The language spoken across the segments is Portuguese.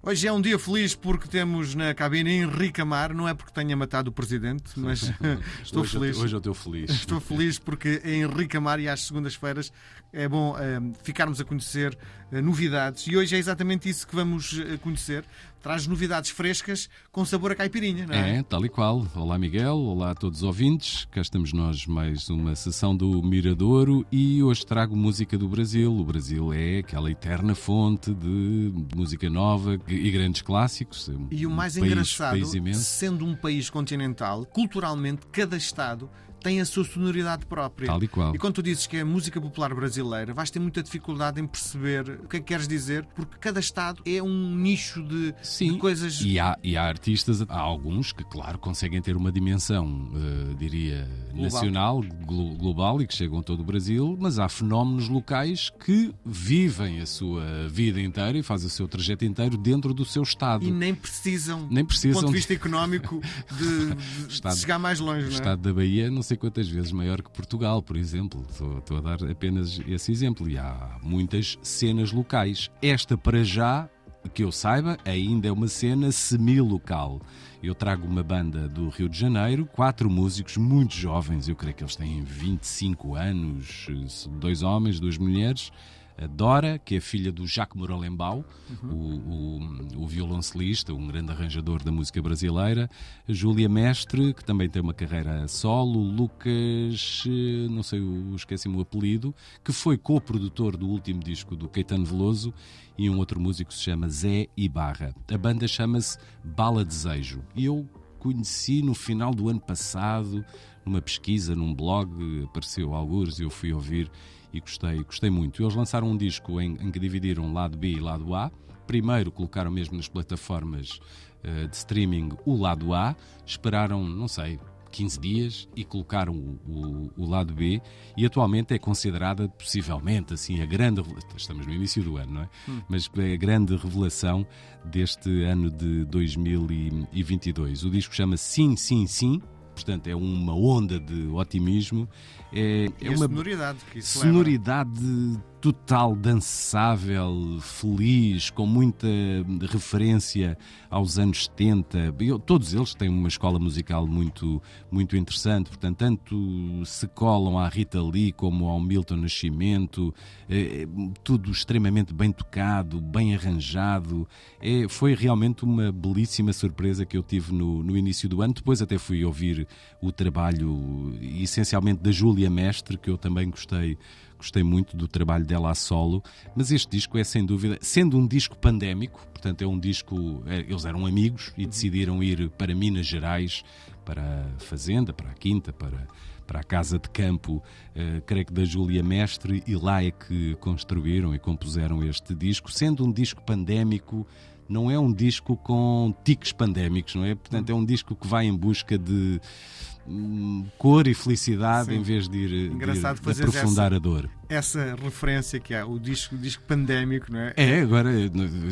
Hoje é um dia feliz porque temos na cabine Henrique Amaro, não é porque tenha matado o presidente, mas estou hoje feliz. Eu, hoje eu estou feliz. Estou feliz porque é Henrique Amaro e às segundas-feiras é bom eh, ficarmos a conhecer eh, novidades e hoje é exatamente isso que vamos eh, conhecer. Traz novidades frescas com sabor a caipirinha, não é? É, tal e qual. Olá Miguel, olá a todos os ouvintes. Cá estamos nós mais uma sessão do Miradouro e hoje trago música do Brasil. O Brasil é aquela eterna fonte de música nova e grandes clássicos. E o Um mais país- engraçado, país sendo um país continental, culturalmente, cada Estado tem a sua sonoridade própria. Tal e qual. E quando tu dizes que é música popular brasileira, vais ter muita dificuldade em perceber o que é que queres dizer, porque cada Estado é um nicho de, Sim, de coisas. E há, e há artistas, há alguns que, claro, conseguem ter uma dimensão, eh, diria, nacional, glo- global e que chegam a todo o Brasil, mas há fenómenos locais que vivem a sua vida inteira e fazem o seu trajeto inteiro dentro do seu Estado. E nem precisam, Nem do precisam ponto de de- vista económico, de, de Estado- chegar mais longe, O é? Estado da Bahia não sei quantas vezes maior que Portugal, por exemplo. Estou, estou a dar apenas esse exemplo. E há muitas cenas locais. Esta, para já, que eu saiba, ainda é uma cena semi-local. Eu trago uma banda do Rio de Janeiro, quatro músicos muito jovens, eu creio que eles têm 25 anos, dois homens, duas mulheres. Dora, que é filha do Jacques Moralembau, o, o, o violoncelista, um grande arranjador da música brasileira. Júlia Mestre, que também tem uma carreira solo. Lucas, eh, não sei, esqueci-me o apelido, que foi co-produtor do último disco do Caetano Veloso. E um outro músico se chama Zé Ibarra. A banda chama-se Bala Desejo. E eu conheci no final do ano passado, numa pesquisa, num blog, apareceu alguns e eu fui ouvir e gostei, gostei muito. Eles lançaram um disco em, em que dividiram lado B e lado A. Primeiro colocaram mesmo nas plataformas eh, de streaming o lado A, esperaram, não sei, 15 dias e colocaram o, o- o lado B e atualmente é considerada possivelmente assim a grande estamos no início do ano, não é? Mas é a grande revelação deste ano de 2022. O disco chama Sim, Sim, Sim. Portanto, é uma onda de otimismo. É, é a uma sonoridade que isso leva. Total, dançável, feliz, com muita referência aos anos 70. Eu- todos eles têm uma escola musical muito, muito interessante, portanto, tanto se colam à Rita Lee como ao Milton Nascimento, é, é, tudo extremamente bem tocado, bem arranjado. É, foi realmente uma belíssima surpresa que eu tive no, no início do ano. Depois até fui ouvir o trabalho essencialmente da Júlia Mestre, que eu também gostei gostei muito do trabalho dela a solo, mas este disco é sem dúvida, sendo um disco pandémico, portanto é um disco, é, eles eram amigos e decidiram ir para Minas Gerais, para a Fazenda, para a Quinta, para, para a Casa de Campo, eh, creio que da Júlia Mestre, e lá é que construíram e compuseram este disco, sendo um disco pandémico, não é um disco com tiques pandémicos, não é? Portanto, é um disco que vai em busca de hum, cor e felicidade Sim. em vez de ir, de ir Engraçado de fazeres aprofundar a dor. Essa referência que há, o disco, o disco pandémico, não é? É, agora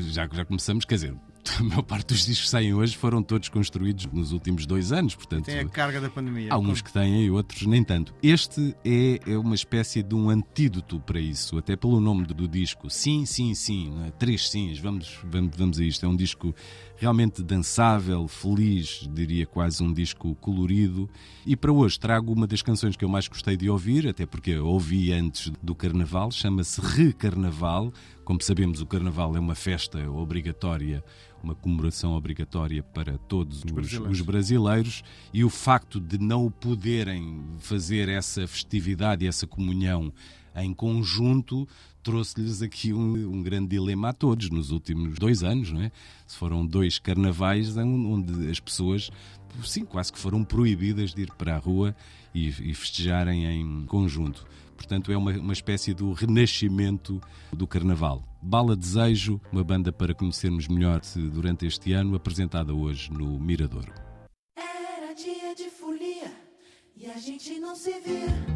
já, já começamos, quer dizer, a maior parte dos discos que saem hoje foram todos construídos nos últimos dois anos, portanto. Tem a carga da pandemia. Há uns que têm e outros nem tanto. Este é, é uma espécie de um antídoto para isso, até pelo nome do, disco. Sim, sim, sim. é? Três sims, vamos, vamos, vamos a isto. É um disco realmente dançável, feliz, diria quase um disco colorido. E para hoje trago uma das canções que eu mais gostei de ouvir, até porque eu ouvi antes do Carnaval, chama-se Recarnaval. Como sabemos, o Carnaval é uma festa obrigatória, uma comemoração obrigatória para todos os, brasileiros. os brasileiros e o facto de não poderem fazer essa festividade e essa comunhão em conjunto trouxe-lhes aqui um, um grande dilema a todos nos últimos dois anos, não é? Se foram dois carnavais onde as pessoas, sim, quase que foram proibidas de ir para a rua e, e festejarem em conjunto. Portanto, é uma, uma espécie do renascimento do Carnaval. Bala Desejo, uma banda para conhecermos melhor durante este ano, apresentada hoje no Miradouro. Era dia de folia e a gente não se via.